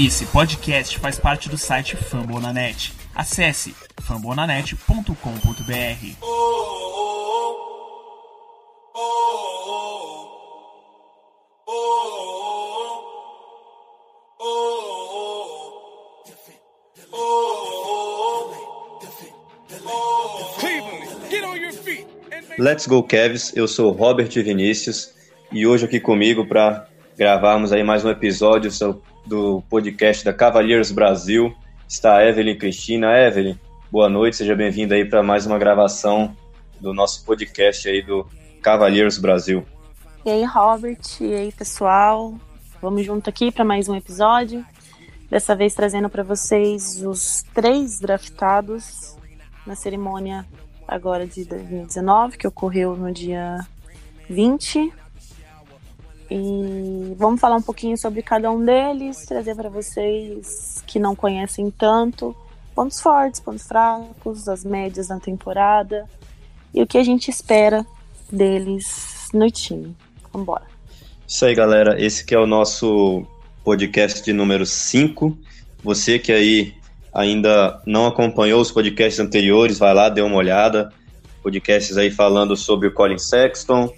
Esse podcast faz parte do site Fambonanet. Acesse fambonanet.com.br. Let's Go Cavs, eu sou Robert Vinícius e hoje aqui comigo para gravarmos aí mais um episódio do podcast da Cavaliers Brasil está a Evelyn Cristina. Evelyn, boa noite, seja bem-vinda aí para mais uma gravação do nosso podcast aí do Cavaliers Brasil. E aí, Robert, e aí, pessoal? Vamos junto aqui para mais um episódio. Dessa vez trazendo para vocês os três draftados na cerimônia agora de 2019, que ocorreu no dia 20. E vamos falar um pouquinho sobre cada um deles, trazer para vocês que não conhecem tanto pontos fortes, pontos fracos, as médias da temporada e o que a gente espera deles no time. Vamos embora. Isso aí, galera. Esse que é o nosso podcast de número 5. Você que aí ainda não acompanhou os podcasts anteriores, vai lá, dê uma olhada. Podcasts aí falando sobre o Colin Sexton,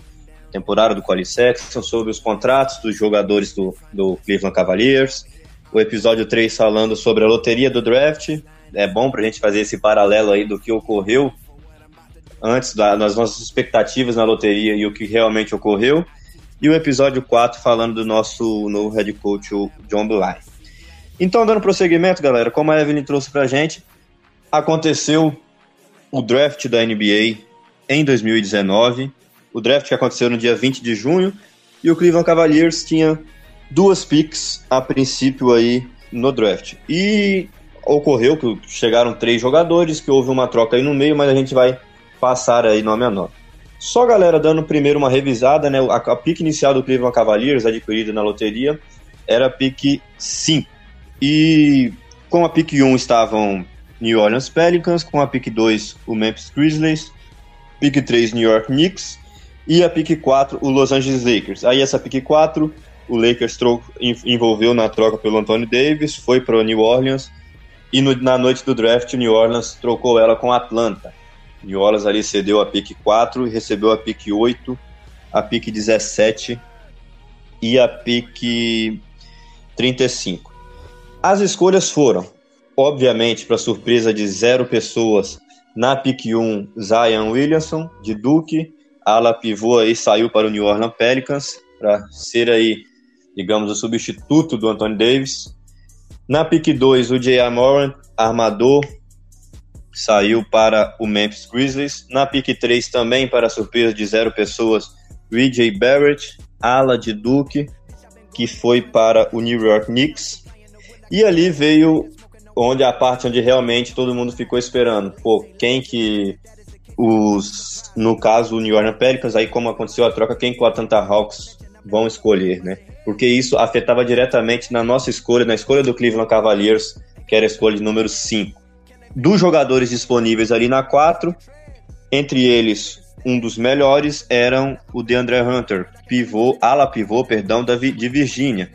temporada do Colin Sexton, sobre os contratos dos jogadores do, do Cleveland Cavaliers. O episódio 3 falando sobre a loteria do draft. É bom para a gente fazer esse paralelo aí do que ocorreu antes da, das nossas expectativas na loteria e o que realmente ocorreu. E o episódio 4 falando do nosso novo head coach, o John Bly. Então, dando prosseguimento, galera, como a Evelyn trouxe pra gente, aconteceu o draft da NBA em 2019 o draft que aconteceu no dia 20 de junho, e o Cleveland Cavaliers tinha duas picks a princípio aí no draft. E ocorreu que chegaram três jogadores, que houve uma troca aí no meio, mas a gente vai passar aí nome a nome. Só galera dando primeiro uma revisada, né? A, a pick inicial do Cleveland Cavaliers, adquirida na loteria, era a pick 5. E com a pick 1 estavam New Orleans Pelicans, com a pick 2 o Memphis Grizzlies, pick 3 New York Knicks, e a pick 4, o Los Angeles Lakers. Aí essa pick 4, o Lakers envolveu na troca pelo Anthony Davis, foi para New Orleans, e no, na noite do draft, o New Orleans trocou ela com Atlanta. New Orleans ali cedeu a pick 4 e recebeu a pick 8, a pick 17 e a pick 35. As escolhas foram, obviamente, para surpresa de zero pessoas, na pick 1, Zion Williamson, de Duke, ala pivô aí saiu para o New Orleans Pelicans para ser aí, digamos, o substituto do Anthony Davis. Na pick 2, o J.R. Moran, armador, saiu para o Memphis Grizzlies. Na pick 3 também, para surpresa de zero pessoas, R.J. Barrett, ala de Duke, que foi para o New York Knicks. E ali veio onde a parte onde realmente todo mundo ficou esperando. Pô, quem que os, no caso, o New Orleans Pelicans, aí como aconteceu a troca, quem que o Atlanta Hawks vão escolher, né? Porque isso afetava diretamente na nossa escolha, na escolha do Cleveland Cavaliers, que era a escolha de número 5. Dos jogadores disponíveis ali na 4, entre eles, um dos melhores eram o DeAndre Hunter, pivô, ala pivô, perdão, da, de Virgínia.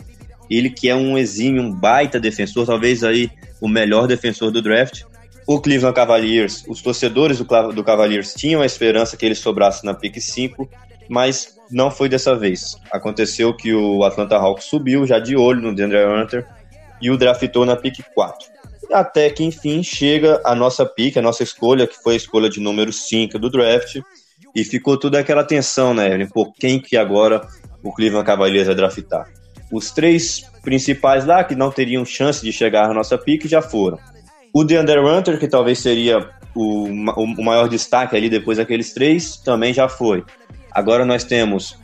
Ele que é um exímio, um baita defensor, talvez aí o melhor defensor do draft, o Cleveland Cavaliers, os torcedores do, do Cavaliers tinham a esperança que ele sobrasse na pick 5, mas não foi dessa vez. Aconteceu que o Atlanta Hawks subiu já de olho no DeAndre Hunter e o draftou na pick 4. Até que enfim chega a nossa pick, a nossa escolha, que foi a escolha de número 5 do draft, e ficou toda aquela tensão, né, Evelyn? Por quem que agora o Cleveland Cavaliers vai draftar? Os três principais lá que não teriam chance de chegar à nossa pick já foram. O DeAndre Hunter, que talvez seria o, o maior destaque ali depois daqueles três, também já foi. Agora nós temos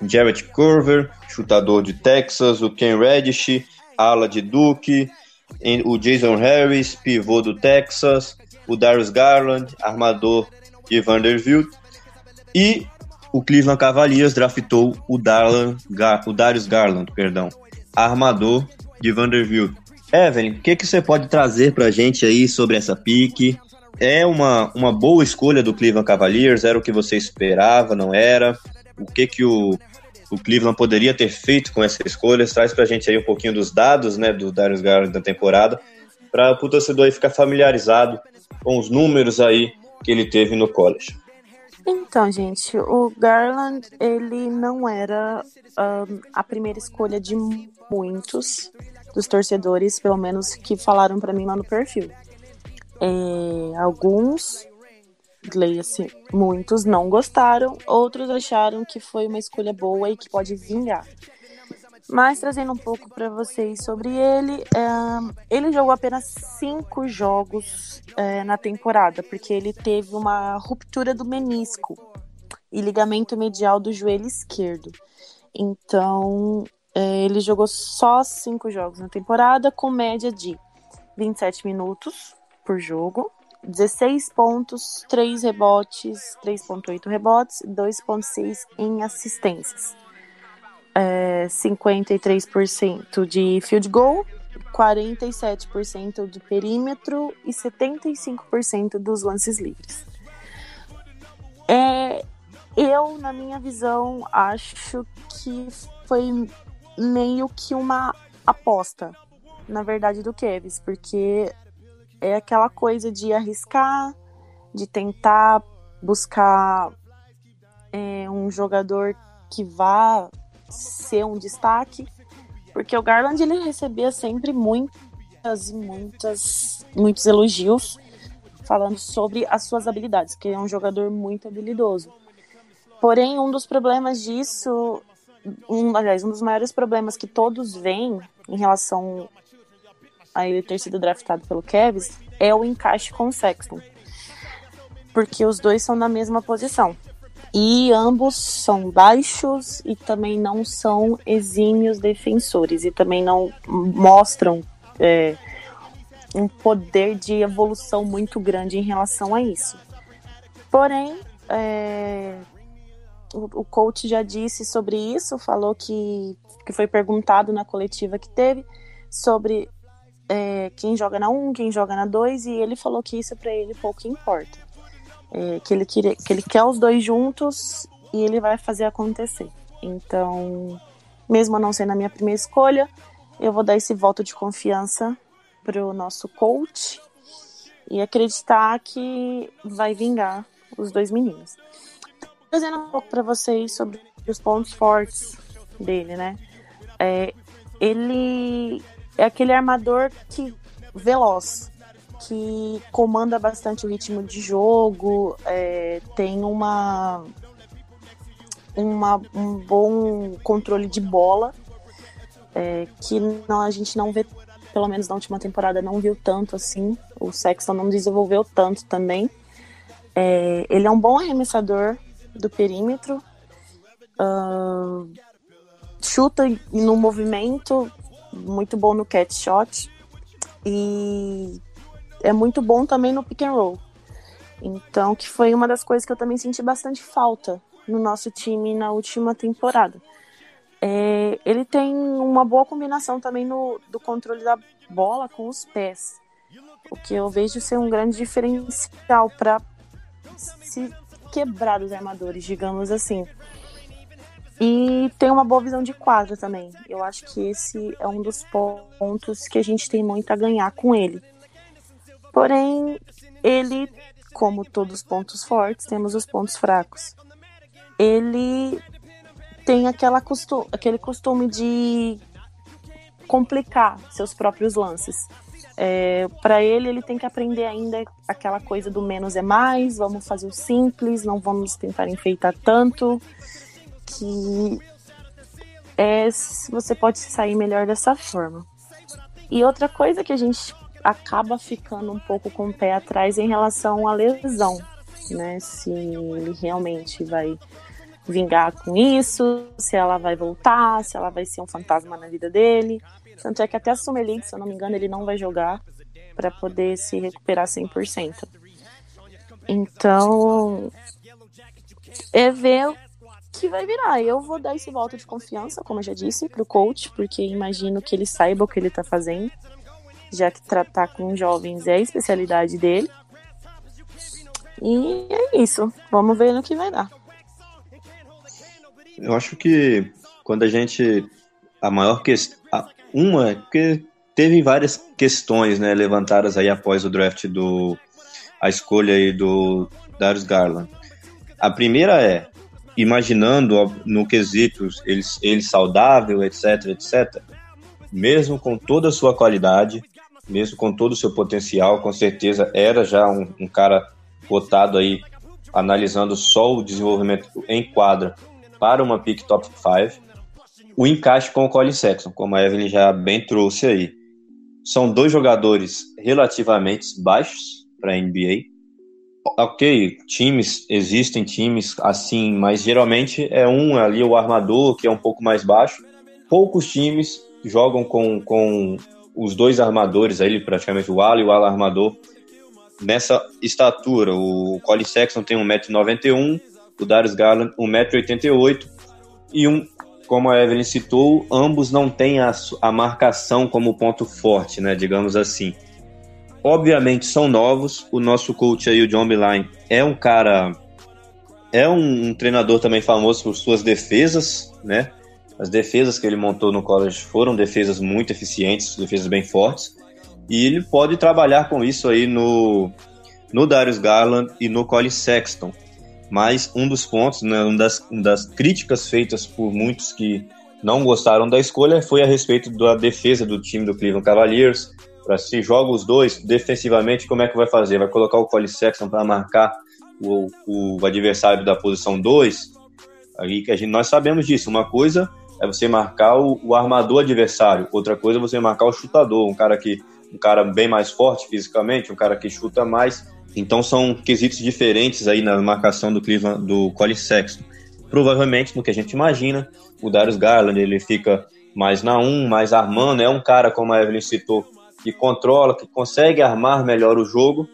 Jarrett Curver, chutador de Texas, o Ken Reddish, ala de Duke, o Jason Harris, pivô do Texas, o Darius Garland, armador de Vanderbilt, e o Cleveland Cavaliers draftou o, Darlan, o Darius Garland, perdão, armador de Vanderbilt. Evelyn, o que, que você pode trazer para a gente aí sobre essa pique? É uma, uma boa escolha do Cleveland Cavaliers? Era o que você esperava, não era? O que que o, o Cleveland poderia ter feito com essa escolha. Traz para a gente aí um pouquinho dos dados né, do Darius Garland da temporada, para o torcedor aí ficar familiarizado com os números aí que ele teve no college. Então, gente, o Garland, ele não era um, a primeira escolha de muitos dos torcedores, pelo menos que falaram para mim lá no perfil. É, alguns, leia-se, muitos não gostaram, outros acharam que foi uma escolha boa e que pode vingar. Mas trazendo um pouco para vocês sobre ele, é, ele jogou apenas cinco jogos é, na temporada, porque ele teve uma ruptura do menisco e ligamento medial do joelho esquerdo. Então, ele jogou só cinco jogos na temporada, com média de 27 minutos por jogo, 16 pontos, 3 rebotes, 3.8 rebotes, 2.6 em assistências é, 53% de field goal, 47% de perímetro e 75% dos lances livres. É, eu, na minha visão, acho que foi meio que uma aposta, na verdade, do Kevs, porque é aquela coisa de arriscar, de tentar buscar é, um jogador que vá ser um destaque, porque o Garland ele recebia sempre muitas e muitas muitos elogios falando sobre as suas habilidades, que é um jogador muito habilidoso. Porém, um dos problemas disso, um, aliás, um dos maiores problemas que todos veem em relação a ele ter sido draftado pelo Cavs é o encaixe com o Sexton. Porque os dois são na mesma posição. E ambos são baixos e também não são exímios defensores e também não mostram é, um poder de evolução muito grande em relação a isso. Porém, é, o, coach já disse sobre isso, falou que, que foi perguntado na coletiva que teve sobre é, quem joga na 1, quem joga na 2, e ele falou que isso para ele pouco importa é, que, ele queria, que ele quer os dois juntos e ele vai fazer acontecer. Então, mesmo não sendo a minha primeira escolha, eu vou dar esse voto de confiança para o nosso coach e acreditar que vai vingar os dois meninos. Trazendo um pouco para vocês sobre os pontos fortes dele, né? É, ele é aquele armador que veloz, que comanda bastante o ritmo de jogo, é, tem uma, uma, um bom controle de bola, é, que não, a gente não vê, pelo menos na última temporada, não viu tanto assim. O Sexton não desenvolveu tanto também. É, ele é um bom arremessador do perímetro, uh, chuta no movimento, muito bom no catch shot. E é muito bom também no pick and roll. Então, que foi uma das coisas que eu também senti bastante falta no nosso time na última temporada. É, ele tem uma boa combinação também no, do controle da bola com os pés, o que eu vejo ser um grande diferencial para se quebrar dos armadores, digamos assim. E tem uma boa visão de quadra também. Eu acho que esse é um dos pontos que a gente tem muito a ganhar com ele. Porém, ele, como todos os pontos fortes, temos os pontos fracos. Ele tem aquela costu aquele costume de complicar seus próprios lances. É, para ele, ele tem que aprender ainda aquela coisa do menos é mais, vamos fazer o simples, não vamos tentar enfeitar tanto, que é, você pode sair melhor dessa forma. E outra coisa que a gente acaba ficando um pouco com o pé atrás em relação à lesão, né? Se ele realmente vai vingar com isso, se ela vai voltar, se ela vai ser um fantasma na vida dele. Tanto é que até a Summer League, se eu não me engano, ele não vai jogar para poder se recuperar 100%. Então, é ver o que vai virar. Eu vou dar esse voto de confiança, como eu já disse, pro coach, porque imagino que ele saiba o que ele tá fazendo já que tratar com jovens é a especialidade dele. E é isso. Vamos ver no que vai dar. Eu acho que quando a gente. A maior questão. Uma é porque teve várias questões né, levantadas aí após o draft do. A escolha aí do Darius Garland. A primeira é, imaginando no quesito ele, ele saudável, etc, etc, mesmo com toda a sua qualidade, mesmo com todo o seu potencial, com certeza era já um, um cara cotado aí, analisando só o desenvolvimento em quadra para uma pick top 5. O encaixe com o Colin Sexton, como a Evelyn já bem trouxe aí. São dois jogadores relativamente baixos para a NBA. Ok, times, existem times assim, mas geralmente é um ali, o armador, que é um pouco mais baixo. Poucos times jogam com, com os dois armadores aí, praticamente o ala e o ala armador, nessa estatura. O Colin Sexton tem 1,91m, o Darius Garland 1,88m e um, como a Evelyn citou, ambos não têm a, a marcação como ponto forte, né, digamos assim. Obviamente são novos, o nosso coach aí, o John Beeline, é um cara, é um, um treinador também famoso por suas defesas, né, as defesas que ele montou no college foram defesas muito eficientes, defesas bem fortes. E ele pode trabalhar com isso aí no, no Darius Garland e no Colin Sexton. Mas um dos pontos, né, uma, das, uma das críticas feitas por muitos que não gostaram da escolha foi a respeito da defesa do time do Cleveland Cavaliers. Para se joga os dois defensivamente, como é que vai fazer? Vai colocar o Colin Sexton para marcar o, o adversário da posição 2? Aí que a gente, nós sabemos disso. Uma coisa é você marcar o, o, armador adversário. Outra coisa é você marcar o chutador, um cara que um cara bem mais forte fisicamente, um cara que chuta mais. Então são quesitos diferentes aí na marcação do Cleveland, do Colin Sexton. Provavelmente, no que a gente imagina, o Darius Garland ele fica mais na 1, mais armando, é um cara como a Evelyn citou, que controla, que consegue armar melhor o jogo,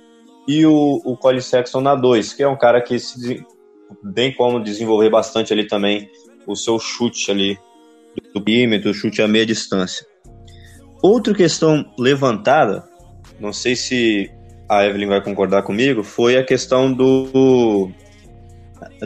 e o, o Colin Sexton na 2, que é um cara que se, bem como desenvolver bastante ali também o seu chute ali do perímetro, chute a meia distância. Outra questão levantada, não sei se a Evelyn vai concordar comigo, foi a questão do,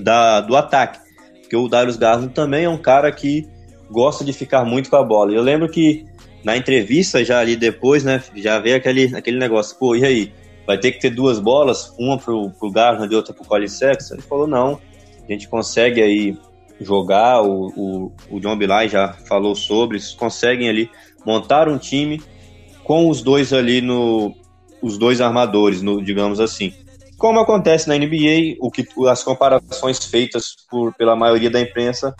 da, do ataque. Porque o Darius Garland também é um cara que gosta de ficar muito com a bola. Eu lembro que na entrevista, já ali depois, né, já veio aquele, aquele negócio, pô, e aí? Vai ter que ter duas bolas, uma pro, pro Garland e outra pro Colin Sexton? Ele falou, não, a gente consegue aí jogar, o, o, o John Bilai já falou sobre, conseguem ali montar um time com os dois ali no os dois armadores, no, digamos assim. Como acontece na NBA, o que as comparações feitas por, pela maioria da imprensa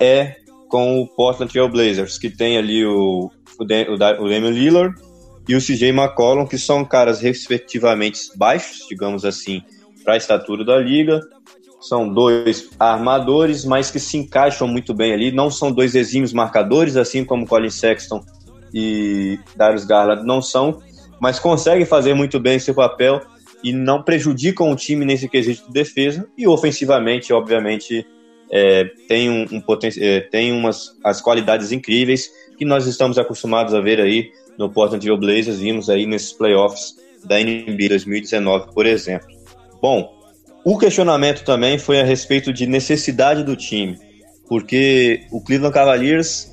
é com o Portland Trail Blazers, que tem ali o, o, o Damian Lillard e o CJ McCollum, que são caras respectivamente baixos, digamos assim, para a estatura da liga, são dois armadores, mas que se encaixam muito bem ali. Não são dois exímios marcadores, assim como Colin Sexton e Darius Garland não são, mas conseguem fazer muito bem seu papel e não prejudicam o time nesse quesito de defesa. E ofensivamente, obviamente, é, tem, um, um é, tem umas as qualidades incríveis que nós estamos acostumados a ver aí no Portland Trail Blazers, vimos aí nesses playoffs da NBA 2019, por exemplo. Bom, o questionamento também foi a respeito de necessidade do time, porque o Cleveland Cavaliers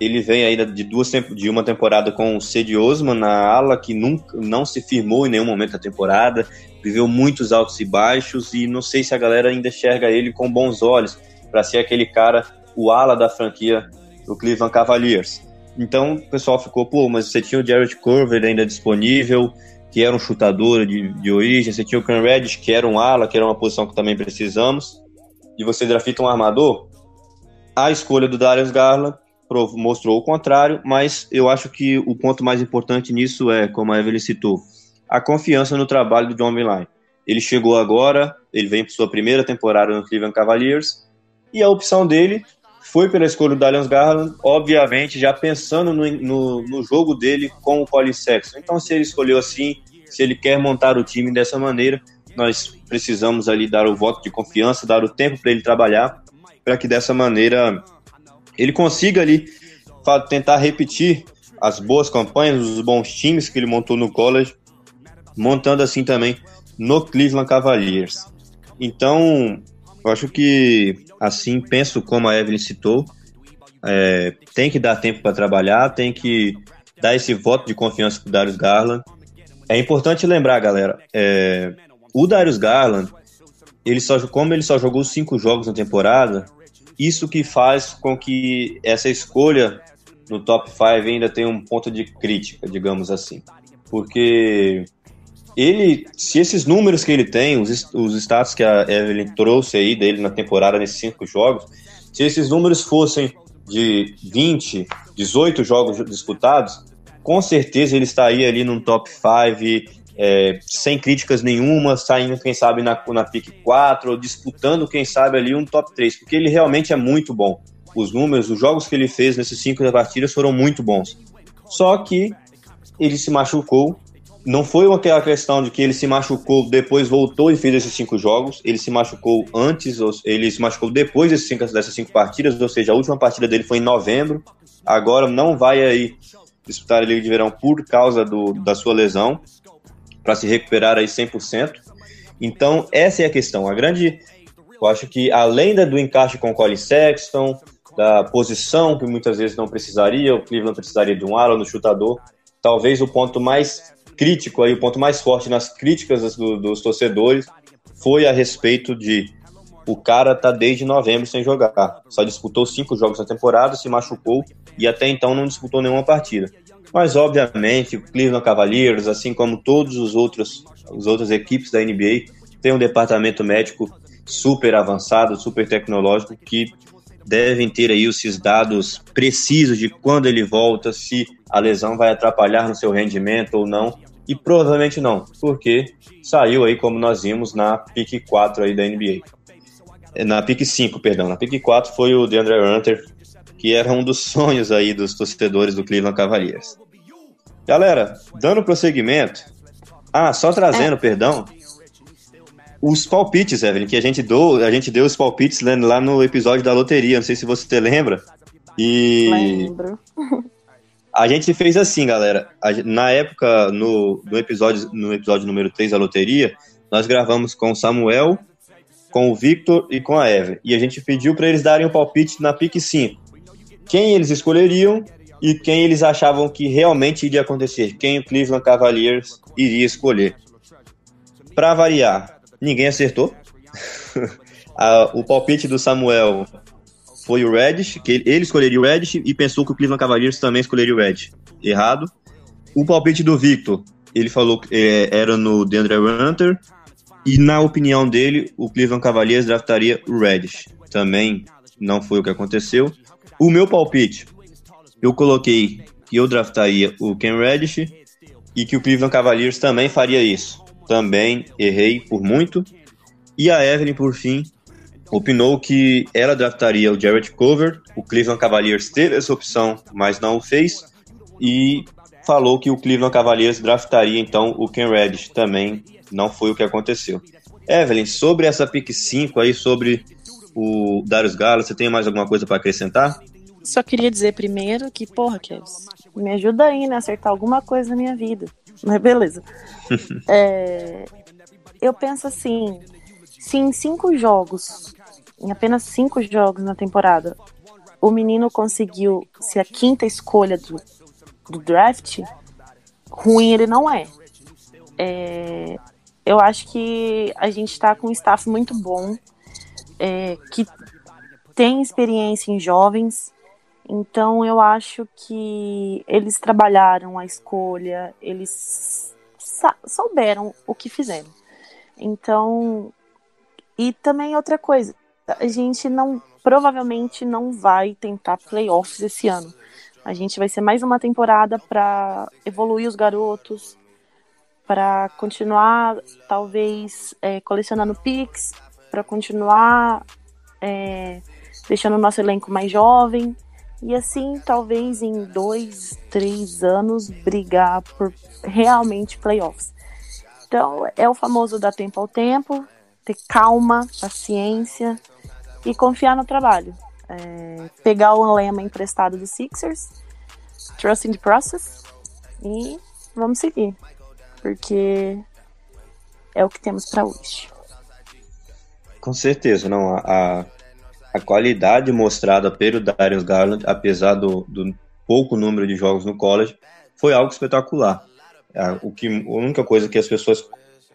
ele vem aí de duas de uma temporada com o Cedi Osman na ala que nunca não se firmou em nenhum momento da temporada, viveu muitos altos e baixos e não sei se a galera ainda enxerga ele com bons olhos para ser aquele cara o ala da franquia do Cleveland Cavaliers. Então o pessoal ficou, pô, mas você tinha o Jared Corver ainda disponível, que era um chutador de, de origem, você tinha o Cam Reddish, que era um ala, que era uma posição que também precisamos, e você drafta um armador, a escolha do Darius Garland mostrou o contrário, mas eu acho que o ponto mais importante nisso é, como a Evelyn citou, a confiança no trabalho do John Beeline. Ele chegou agora, ele vem para sua primeira temporada no Cleveland Cavaliers, e a opção dele foi pela escolha do Darius Garland, obviamente já pensando no, no, no, jogo dele com o Colin. Então, se ele escolheu assim, se ele quer montar o time dessa maneira, nós precisamos ali dar o voto de confiança, dar o tempo para ele trabalhar, para que dessa maneira ele consiga ali tentar repetir as boas campanhas, os bons times que ele montou no college, montando assim também no Cleveland Cavaliers. Então, Eu acho que, assim, penso como a Evelyn citou, é, tem que dar tempo para trabalhar, tem que dar esse voto de confiança para Darius Garland. É importante lembrar, galera, é, o Darius Garland, ele só, como ele só jogou cinco jogos na temporada, isso que faz com que essa escolha no top 5 ainda tenha um ponto de crítica, digamos assim. Porque ele, se esses números que ele tem, os, os status que a Evelyn trouxe aí dele na temporada, nesses cinco jogos, se esses números fossem de 20, 18 jogos disputados, com certeza ele estaria ali num top 5, é, sem críticas nenhuma, saindo, quem sabe, na, na pick 4, ou disputando, quem sabe, ali um top 3, porque ele realmente é muito bom. Os números, os jogos que ele fez nesses cinco partidas foram muito bons. Só que ele se machucou não foi aquela questão de que ele se machucou, depois voltou e fez esses cinco jogos. Ele se machucou antes, ele se machucou depois desses cinco, dessas cinco partidas, ou seja, a última partida dele foi em novembro. Agora não vai aí disputar a Liga de Verão por causa do, da sua lesão, para se recuperar aí 100%. Então, essa é a questão. A grande. Eu acho que além do encaixe com o Colin Sexton, da posição que muitas vezes não precisaria, o Cleveland precisaria de um ala no chutador. Talvez o ponto mais crítico aí, o ponto mais forte nas críticas do, dos torcedores foi a respeito de o cara tá desde novembro sem jogar. Só disputou cinco jogos na temporada, se machucou e até então não disputou nenhuma partida. Mas obviamente o Cleveland Cavaliers, assim como todos os outros as outras equipes da NBA, tem um departamento médico super avançado, super tecnológico que devem ter aí esses dados precisos de quando ele volta, se a lesão vai atrapalhar no seu rendimento ou não. E provavelmente não, porque saiu aí, como nós vimos, na pick 4 aí da NBA. É, na pick 5, perdão. Na pick 4 foi o DeAndre Hunter, que era um dos sonhos aí dos torcedores do Cleveland Cavaliers. Galera, dando prosseguimento. Ah, só trazendo, é. perdão. Os palpites, Evelyn, que a gente deu, a gente deu os palpites lá no episódio da loteria, não sei se você lembra. E Lembro. A gente fez assim, galera. na época, no, no, episódio, no episódio número 3 da loteria, nós gravamos com o Samuel, com o Victor e com a Eva. E a gente pediu para eles darem um palpite na pique 5. Quem eles escolheriam e quem eles achavam que realmente iria acontecer. Quem o Cleveland Cavaliers iria escolher. Para variar, ninguém acertou. o palpite do Samuel foi o Reddish, que ele escolheria o Reddish e pensou que o Cleveland Cavaliers também escolheria o Reddish. Errado. O palpite do Victor, ele falou que é, era no DeAndre Hunter e na opinião dele, o Cleveland Cavaliers draftaria o Reddish. Também não foi o que aconteceu. O meu palpite, eu coloquei que eu draftaria o Ken Reddish e que o Cleveland Cavaliers também faria isso. Também errei por muito. E a Evelyn, por fim, opinou que ela draftaria o Jared Cover, o Cleveland Cavaliers teve essa opção, mas não o fez, e falou que o Cleveland Cavaliers draftaria então o Ken Reddish, também não foi o que aconteceu. Evelyn, sobre essa pick 5 aí, sobre o Darius Garland, você tem mais alguma coisa para acrescentar? Só queria dizer primeiro que, porra, Kevs, me ajuda aí, né, acertar alguma coisa na minha vida. Mas beleza. é, eu penso assim, se em cinco jogos em apenas cinco jogos na temporada, o menino conseguiu ser a quinta escolha do, do draft, ruim ele não é. é. Eu acho que a gente está com um staff muito bom, é, que tem experiência em jovens, então eu acho que eles trabalharam a escolha, eles souberam o que fizeram. Então, e também outra coisa, a gente não provavelmente não vai tentar playoffs esse ano. A gente vai ser mais uma temporada para evoluir os garotos, para continuar talvez é, colecionando picks, para continuar é, deixando o nosso elenco mais jovem e assim talvez em dois, três anos brigar por realmente playoffs. Então é o famoso dar tempo ao tempo, ter calma, paciência e confiar no trabalho. É, pegar o lema emprestado do Sixers, trust in the process e vamos seguir, porque é o que temos para hoje. Com certeza, não. A, a qualidade mostrada pelo Darius Garland, apesar do, do pouco número de jogos no college, foi algo espetacular. O que, a única coisa que as pessoas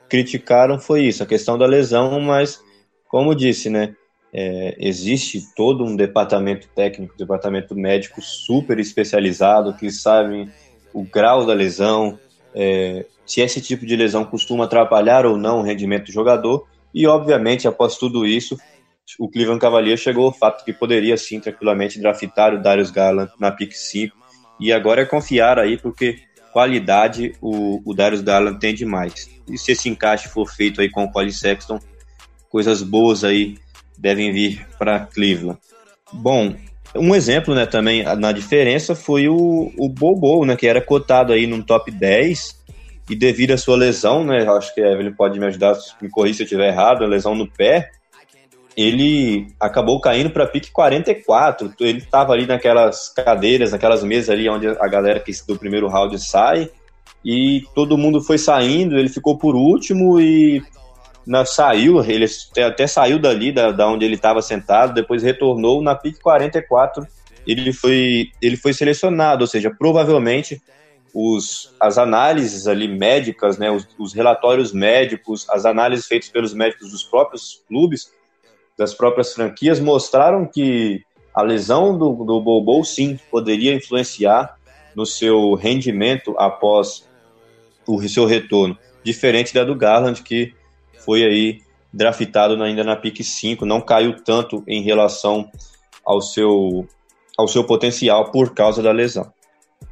criticaram foi isso, a questão da lesão, mas, como disse, né, é, existe todo um departamento técnico, departamento médico super especializado, que sabem o grau da lesão, é, se esse tipo de lesão costuma atrapalhar ou não o rendimento do jogador, e obviamente, após tudo isso, o Cleveland Cavaliers chegou ao fato que poderia sim tranquilamente draftar o Darius Garland na pick 5, e agora é confiar aí, porque qualidade o, o Darius Garland tem demais. E se esse encaixe for feito aí com o Cole Sexton, coisas boas aí devem vir para Cleveland. Bom, um exemplo, né, também na diferença foi o, o Bobo, né, que era cotado aí no top 10 e devido à sua lesão, né, acho que a Evelyn pode me ajudar, me corrigir se eu estiver errado, a lesão no pé, ele acabou caindo para pique 44. Ele estava ali naquelas cadeiras, naquelas mesas ali onde a galera que do primeiro round sai e todo mundo foi saindo. Ele ficou por último e na, saiu. Ele até saiu dali da, da onde ele estava sentado. Depois retornou na pique 44. Ele foi ele foi selecionado, ou seja, provavelmente os, as análises ali médicas, né, os, os relatórios médicos, as análises feitas pelos médicos dos próprios clubes das próprias franquias mostraram que a lesão do, do Bobo sim poderia influenciar no seu rendimento após o seu retorno, diferente da do Garland que foi aí draftado ainda na pick 5, não caiu tanto em relação ao seu ao seu potencial por causa da lesão.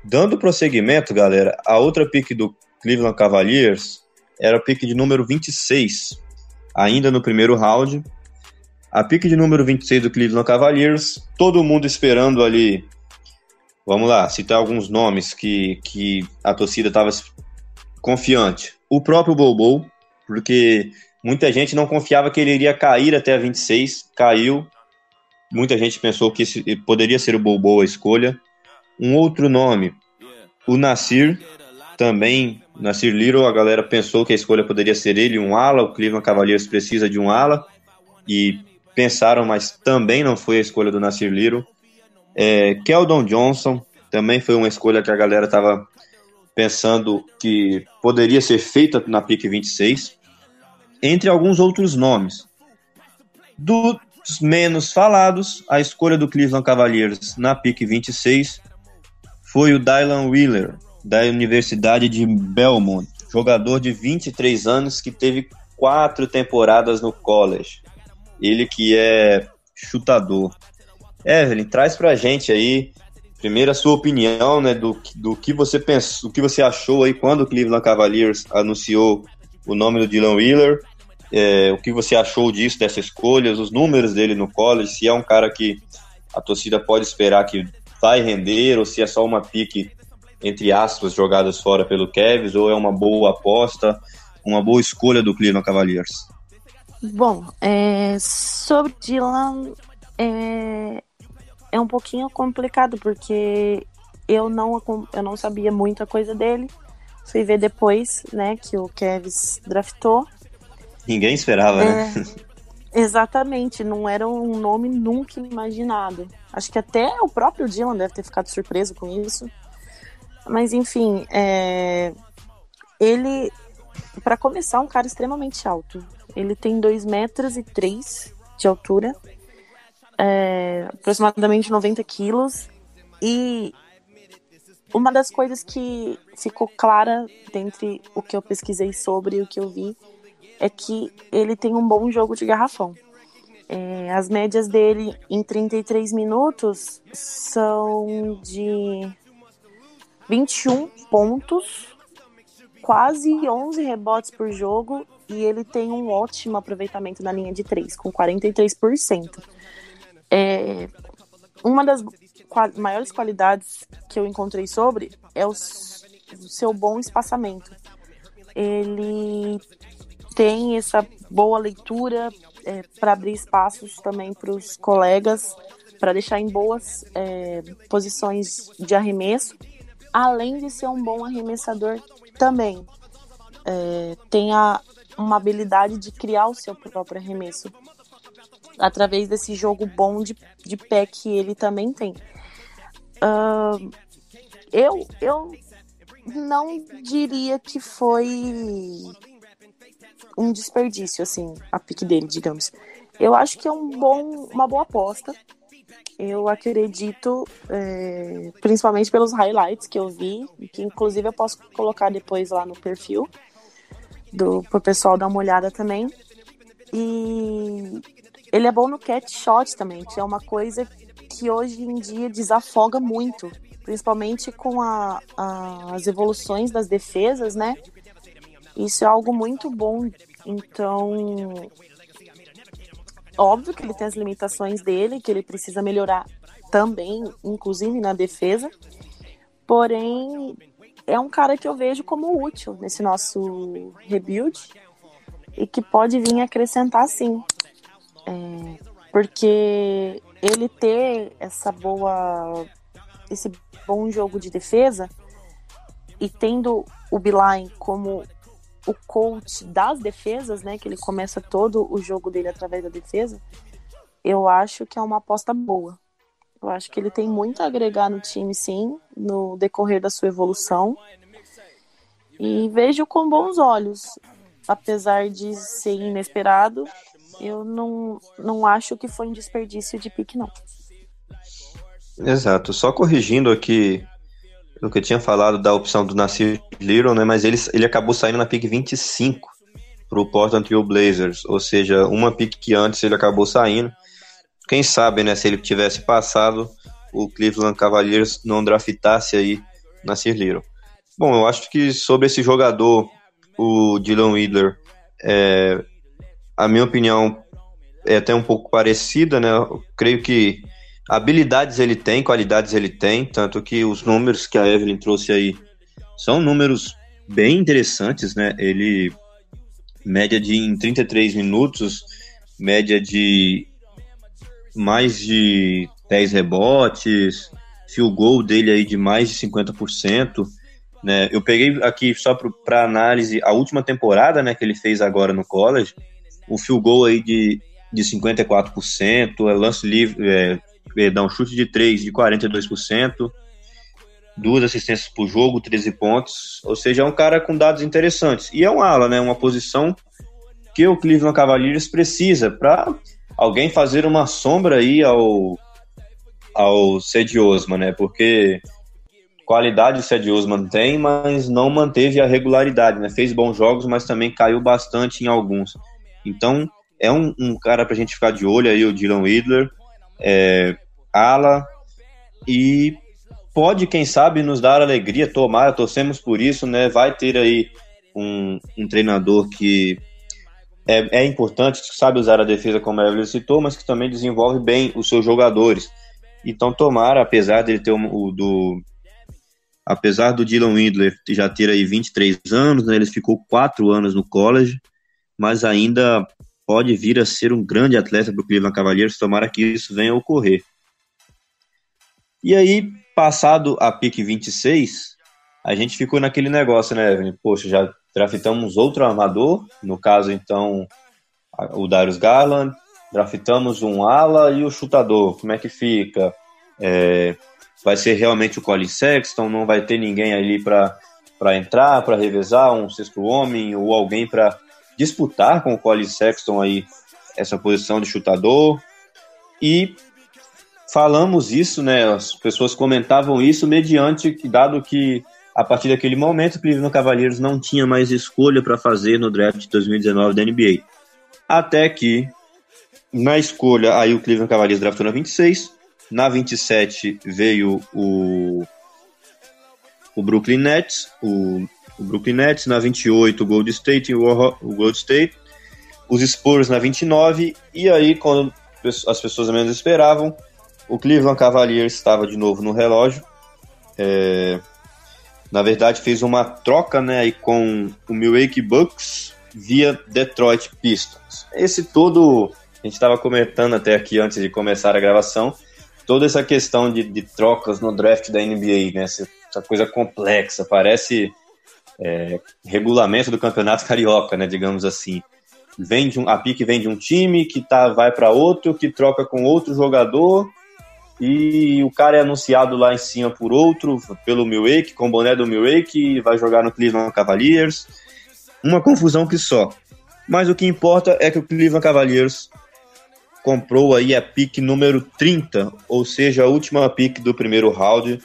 Dando prosseguimento, galera, a outra pick do Cleveland Cavaliers era a pick de número 26, ainda no primeiro round, a pique de número 26 do Cleveland Cavaliers, todo mundo esperando ali. Vamos lá, citar alguns nomes que, que a torcida estava confiante. O próprio Bobo, porque muita gente não confiava que ele iria cair até a 26, caiu. Muita gente pensou que poderia ser o Bobo a escolha. Um outro nome, o Nasir, também, Nasir Little, a galera pensou que a escolha poderia ser ele, um ala. O Cleveland Cavaliers precisa de um ala. E pensaram, mas também não foi a escolha do Nasir Little. É, Keldon Johnson também foi uma escolha que a galera estava pensando que poderia ser feita na pick 26, entre alguns outros nomes. Dos menos falados, a escolha do Cleveland Cavaliers na pick 26 foi o Dylan Wheeler, da Universidade de Belmont, jogador de 23 anos que teve quatro temporadas no college ele que é chutador. Evelyn, traz pra gente aí, primeiro a sua opinião, né, do, do que você pensou, do que você achou aí quando o Cleveland Cavaliers anunciou o nome do Dylan Wheeler, é, o que você achou disso, dessa escolha, os números dele no college, se é um cara que a torcida pode esperar que vai render, ou se é só uma pique, entre aspas, jogadas fora pelo Cavs, ou é uma boa aposta, uma boa escolha do Cleveland Cavaliers. Bom, é, sobre Dylan é, é um pouquinho complicado porque eu não, eu não sabia muita coisa dele. Fui ver depois, né, que o Kevs draftou. Ninguém esperava, né? é, né? Exatamente, não era um nome nunca imaginado. Acho que até o próprio Dylan deve ter ficado surpreso com isso. Mas enfim, é, ele, para começar, um cara extremamente alto. Ele tem 2 metros e 3 de altura, é, aproximadamente 90 quilos. E uma das coisas que ficou clara dentre o que eu pesquisei sobre e o que eu vi é que ele tem um bom jogo de garrafão. É, as médias dele em 33 minutos são de 21 pontos, quase 11 rebotes por jogo e ele tem um ótimo aproveitamento na linha de 3, com 43%. É, uma das maiores qualidades que eu encontrei sobre é o, o seu bom espaçamento. Ele tem essa boa leitura é, para abrir espaços também para os colegas, para deixar em boas é, posições de arremesso, além de ser um bom arremessador também. É, tem a, uma habilidade de criar o seu próprio arremesso. através desse jogo bom de, de pé que ele também tem. Uh, eu, eu não diria que foi um desperdício, assim, a pique dele, digamos. Eu acho que é um bom, uma boa aposta. Eu acredito, é, principalmente pelos highlights que eu vi, que inclusive eu posso colocar depois lá no perfil do pro pessoal dar uma olhada também. E ele é bom no catch shot também, que é uma coisa que hoje em dia desafoga muito, principalmente com a, a, as evoluções das defesas, né? Isso é algo muito bom. Então, óbvio que ele tem as limitações dele, que ele precisa melhorar também, inclusive na defesa. Porém, é um cara que eu vejo como útil nesse nosso rebuild e que pode vir acrescentar sim. É, porque ele ter essa boa esse bom jogo de defesa e tendo o Beeline como o coach das defesas, né, que ele começa todo o jogo dele através da defesa, eu acho que é uma aposta boa. Eu acho que ele tem muito a agregar no time, sim, no decorrer da sua evolução. E vejo com bons olhos. Apesar de ser inesperado, eu não, não acho que foi um desperdício de pique, não. Exato. Só corrigindo aqui o que eu tinha falado da opção do Nasir Little, né? Mas ele, ele acabou saindo na pick 25 para o Portland Trail Blazers, ou seja, uma pick que antes ele acabou saindo. Quem sabe, né? Se ele tivesse passado, o Cleveland Cavaliers não draftasse aí Nasir Little. Bom, eu acho que sobre esse jogador, o Dylan Wheeler, é, a minha opinião é até um pouco parecida, né? Eu creio que Habilidades ele tem, qualidades ele tem, tanto que os números que a Evelyn trouxe aí são números bem interessantes, né? Ele média de em 33 minutos, média de mais de 10 rebotes, field goal dele aí de mais de 50%, né? Eu peguei aqui só para análise a última temporada, né, que ele fez agora no college, o field goal aí de, de 54%, é lance livre, é, perdão, chute de 3 de 42%, duas assistências por jogo, 13 pontos, ou seja, é um cara com dados interessantes. E é um ala, né, uma posição que o Cleveland Cavaliers precisa para alguém fazer uma sombra aí ao ao Cedi Osman, né? Porque qualidade o Cedi Osman tem, mas não manteve a regularidade, né? Fez bons jogos, mas também caiu bastante em alguns. Então, é um, um cara para a gente ficar de olho aí, o Dylan Widler. É, ala e pode, quem sabe, nos dar alegria, tomara, torcemos por isso, né? Vai ter aí um, um treinador que é, é, importante, sabe usar a defesa, como a Evelyn citou, mas que também desenvolve bem os seus jogadores. Então, tomara, apesar dele ter um, o do. Apesar do Dylan Windler já ter aí 23 anos, né, ele ficou 4 anos no college, mas ainda pode vir a ser um grande atleta para o Cleveland Cavaliers, tomara que isso venha a ocorrer. E aí, passado a pique 26, a gente ficou naquele negócio, né, Evelyn? Poxa, já draftamos outro armador, no caso, então, o Darius Garland, draftamos um ala e o chutador, como é que fica? É, vai ser realmente o Colin Sexton, não vai ter ninguém ali para entrar, para revezar, um sexto homem ou alguém para disputar com o Colin Sexton aí essa posição de chutador. E falamos isso, né? As pessoas comentavam isso mediante dado que a partir daquele momento o Cleveland Cavaliers não tinha mais escolha para fazer no draft de 2019 da NBA. Até que na escolha aí o Cleveland Cavaliers draftou na 26, na 27 veio o o Brooklyn Nets, o, o Brooklyn Nets na 28 o Gold State e o, o Gold State, os Spurs na 29 e aí quando as pessoas menos esperavam o Cleveland Cavaliers estava de novo no relógio. É, na verdade, fez uma troca né, aí com o Milwaukee Bucks via Detroit Pistons. Esse todo, a gente estava comentando até aqui antes de começar a gravação, toda essa questão de, de trocas no draft da NBA, né, essa, essa coisa complexa, parece é, regulamento do campeonato carioca, né, digamos assim. vende um, a pique vem de um time que tá, vai para outro, que troca com outro jogador e o cara é anunciado lá em cima por outro, pelo Milwaukee, com o boné do Milwaukee, vai jogar no Cleveland Cavaliers. Uma confusão que só. Mas o que importa é que o Cleveland Cavaliers comprou aí a pique número 30, ou seja, a última pique do primeiro round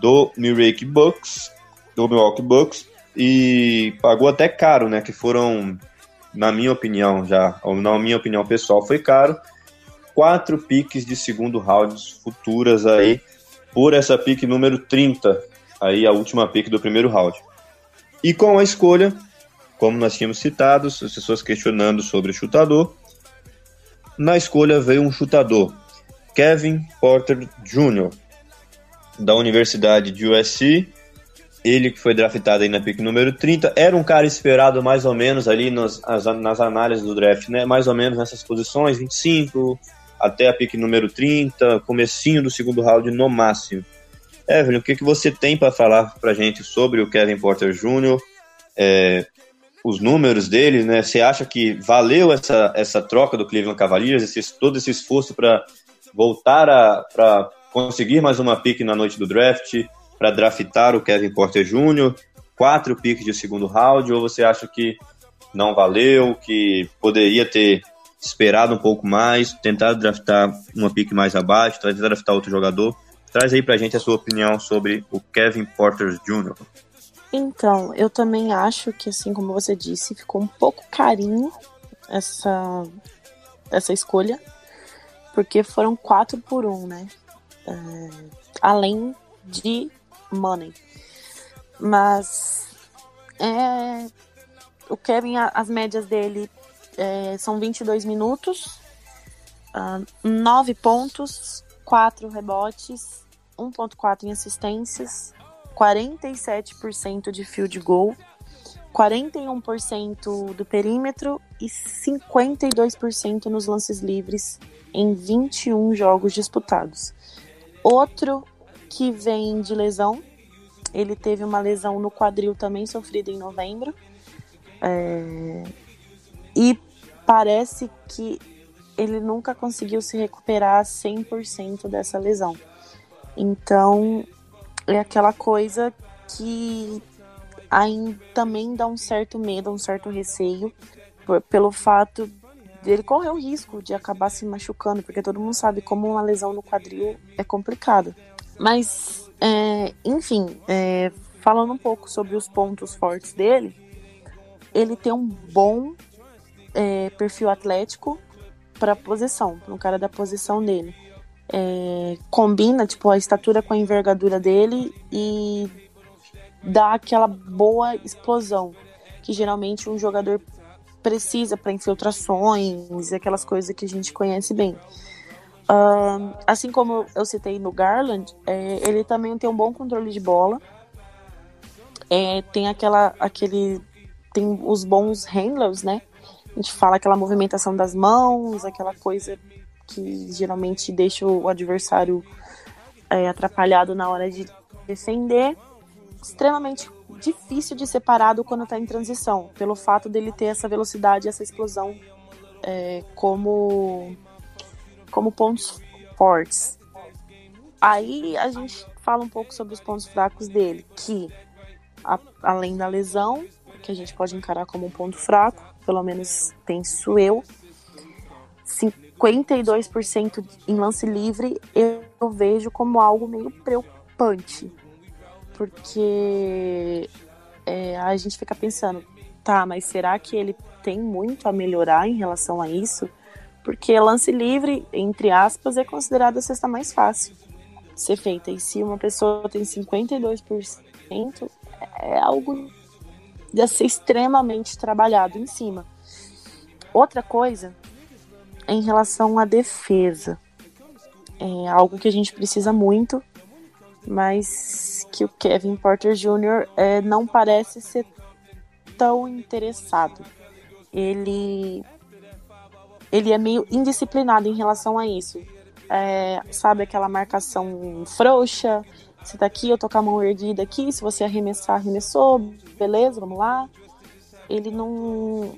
do Milwaukee Bucks, do Milwaukee Bucks, e pagou até caro, né? Que foram, na minha opinião, já, ou na minha opinião pessoal, foi caro. Quatro piques de segundo round futuras aí por essa pique número 30, aí a última pique do primeiro round. E com a escolha, como nós tínhamos citado, as pessoas questionando sobre o chutador, na escolha veio um chutador, Kevin Porter Jr., da Universidade de USC. Ele que foi draftado aí na pick número 30, era um cara esperado mais ou menos ali nas, nas análises do draft, né? Mais ou menos nessas posições, 25 até a pick número 30, comecinho do segundo round no máximo. Evelyn, o que, que você tem para falar para gente sobre o Kevin Porter Jr., é, os números dele, né? Você acha que valeu essa, essa troca do Cleveland Cavaliers, esse, todo esse esforço para voltar a pra conseguir mais uma pick na noite do draft, para draftar o Kevin Porter Jr., quatro picks de segundo round, ou você acha que não valeu, que poderia ter esperado um pouco mais, tentar draftar uma pick mais abaixo, tentar draftar outro jogador? Traz aí pra gente a sua opinião sobre o Kevin Porter Jr. Então, eu também acho que, assim como você disse, ficou um pouco carinho essa, essa escolha, porque foram quatro por um, né? É, além de money. Mas é, o Kevin, as médias dele é, são 22 minutos, uh, 9 pontos, 4 rebotes, 1.4 em assistências, 47% de field goal, 41% do perímetro e 52% nos lances livres em 21 jogos disputados. Outro que vem de lesão, ele teve uma lesão no quadril também sofrida em novembro. É... E parece que ele nunca conseguiu se recuperar 100% dessa lesão. Então, é aquela coisa que aí também dá um certo medo, um certo receio pelo fato dele correr o risco de acabar se machucando, porque todo mundo sabe como uma lesão no quadril é complicada. Mas, é, enfim, é, falando um pouco sobre os pontos fortes dele, ele tem um bom é, perfil atlético para posição, para um cara da posição dele é, combina tipo a estatura com a envergadura dele e dá aquela boa explosão que geralmente um jogador precisa para infiltrações e aquelas coisas que a gente conhece bem. Assim como eu citei no Garland, é, ele também tem um bom controle de bola. É, tem aquela, aquele, tem os bons handlers, né? A gente fala aquela movimentação das mãos, aquela coisa que geralmente deixa o adversário é, atrapalhado na hora de defender. Extremamente difícil de ser parado quando está em transição, pelo fato dele ter essa velocidade, essa explosão é, como, como pontos fortes. Aí a gente fala um pouco sobre os pontos fracos dele, que a, além da lesão, que a gente pode encarar como um ponto fraco, pelo menos penso eu, 52% em lance livre, eu vejo como algo meio preocupante. Porque é, a gente fica pensando, tá, mas será que ele tem muito a melhorar em relação a isso? Porque lance livre, entre aspas, é considerado a cesta mais fácil ser feita. E se uma pessoa tem 52%, é algo de ser extremamente trabalhado em cima. Outra coisa em relação à defesa. É algo que a gente precisa muito, mas que o Kevin Porter Jr. É, não parece ser tão interessado. Ele, ele é meio indisciplinado em relação a isso. É, sabe aquela marcação frouxa? Você tá aqui, eu tô com a mão erguida aqui. Se você arremessar, arremessou, beleza, vamos lá. Ele não,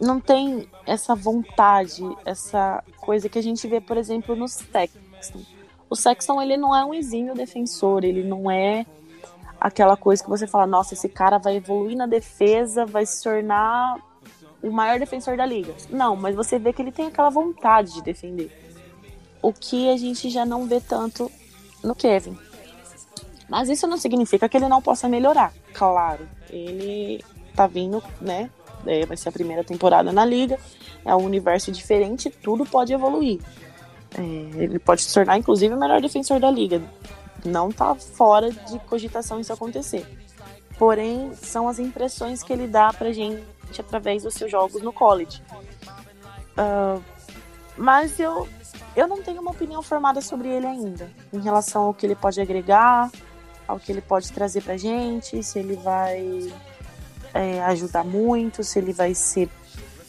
não tem essa vontade, essa coisa que a gente vê, por exemplo, no Sexton. O Sexton, ele não é um exímio defensor, ele não é aquela coisa que você fala, nossa, esse cara vai evoluir na defesa, vai se tornar o maior defensor da liga. Não, mas você vê que ele tem aquela vontade de defender. O que a gente já não vê tanto no Kevin. Mas isso não significa que ele não possa melhorar. Claro, ele tá vindo, né? É, vai ser a primeira temporada na liga. É um universo diferente, tudo pode evoluir. É, ele pode se tornar, inclusive, o melhor defensor da liga. Não tá fora de cogitação isso acontecer. Porém, são as impressões que ele dá pra gente através dos seus jogos no college. Uh, mas eu, eu não tenho uma opinião formada sobre ele ainda, em relação ao que ele pode agregar, ao que ele pode trazer pra gente, se ele vai é, ajudar muito, se ele vai ser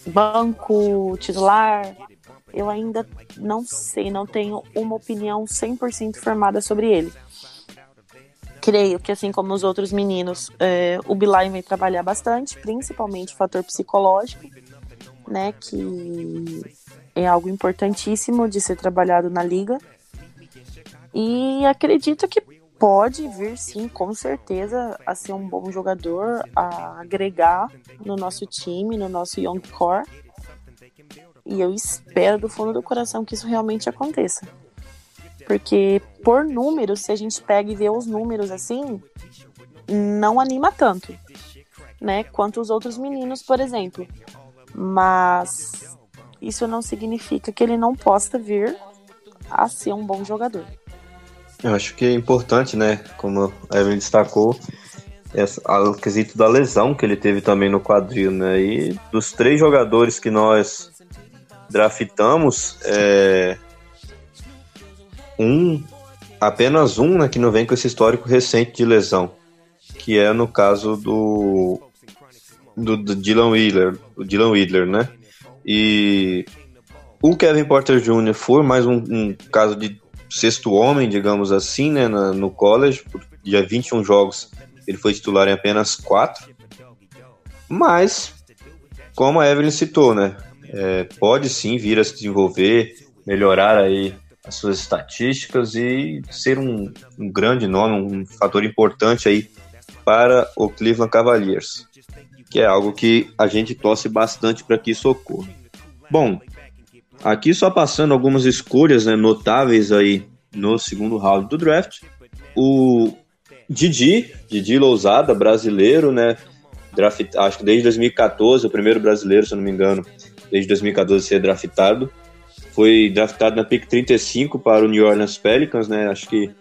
banco, titular. Eu ainda não sei, não tenho uma opinião 100% formada sobre ele. Creio que, assim como os outros meninos, é, o Bilal vai trabalhar bastante, principalmente o fator psicológico, né, que é algo importantíssimo de ser trabalhado na liga. E acredito que pode vir sim, com certeza, a ser um bom jogador, a agregar no nosso time, no nosso young core. E eu espero do fundo do coração que isso realmente aconteça. Porque por números, se a gente pega e vê os números assim, não anima tanto, né? Quanto os outros meninos, por exemplo. Mas isso não significa que ele não possa vir a ser um bom jogador. Eu acho que é importante, né? Como a Evelyn destacou, essa, o quesito da lesão que ele teve também no quadril, né? E dos três jogadores que nós draftamos, é, um, apenas um, né, que não vem com esse histórico recente de lesão, que é no caso do do, do Dylan Wheeler, o Dylan Wheeler, né? E o Kevin Porter Jr. foi mais um, um caso de sexto homem, digamos assim, né, no college, por dia 21 jogos ele foi titular em apenas quatro. Mas, como a Evelyn citou, né, é, pode sim vir a se desenvolver, melhorar aí as suas estatísticas e ser um, um grande nome, um fator importante aí para o Cleveland Cavaliers, que é algo que a gente torce bastante para que isso ocorra. Bom, Aqui só passando algumas escolhas né, notáveis aí no segundo round do draft. O Didi, Didi Lousada, brasileiro, né? Draft, acho que desde 2014, o primeiro brasileiro, se eu não me engano, desde 2014 ser draftado. Foi draftado na pick 35 para o New Orleans Pelicans, né? Acho que